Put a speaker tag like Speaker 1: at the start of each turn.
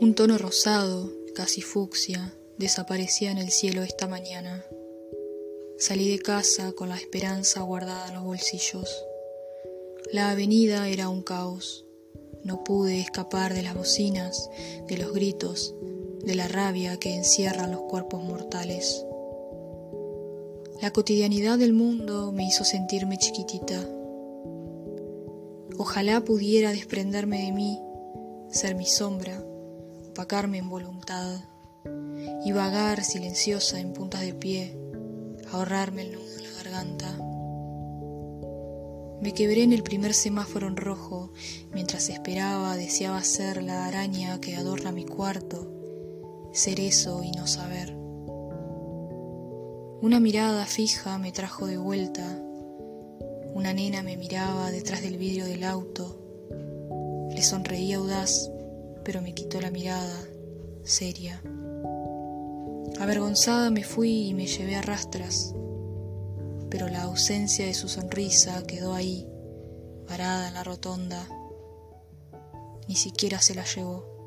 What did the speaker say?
Speaker 1: Un tono rosado, casi fucsia, desaparecía en el cielo esta mañana. Salí de casa con la esperanza guardada en los bolsillos. La avenida era un caos. No pude escapar de las bocinas, de los gritos, de la rabia que encierran los cuerpos mortales. La cotidianidad del mundo me hizo sentirme chiquitita. Ojalá pudiera desprenderme de mí, ser mi sombra, opacarme en voluntad y vagar silenciosa en puntas de pie, ahorrarme el nudo en la garganta. Me quebré en el primer semáforo en rojo, mientras esperaba, deseaba ser la araña que adorna mi cuarto, ser eso y no saber. Una mirada fija me trajo de vuelta, una nena me miraba detrás del vidrio del auto, le sonreí audaz, pero me quitó la mirada, seria. Avergonzada me fui y me llevé a rastras, pero la ausencia de su sonrisa quedó ahí, parada en la rotonda. Ni siquiera se la llevó.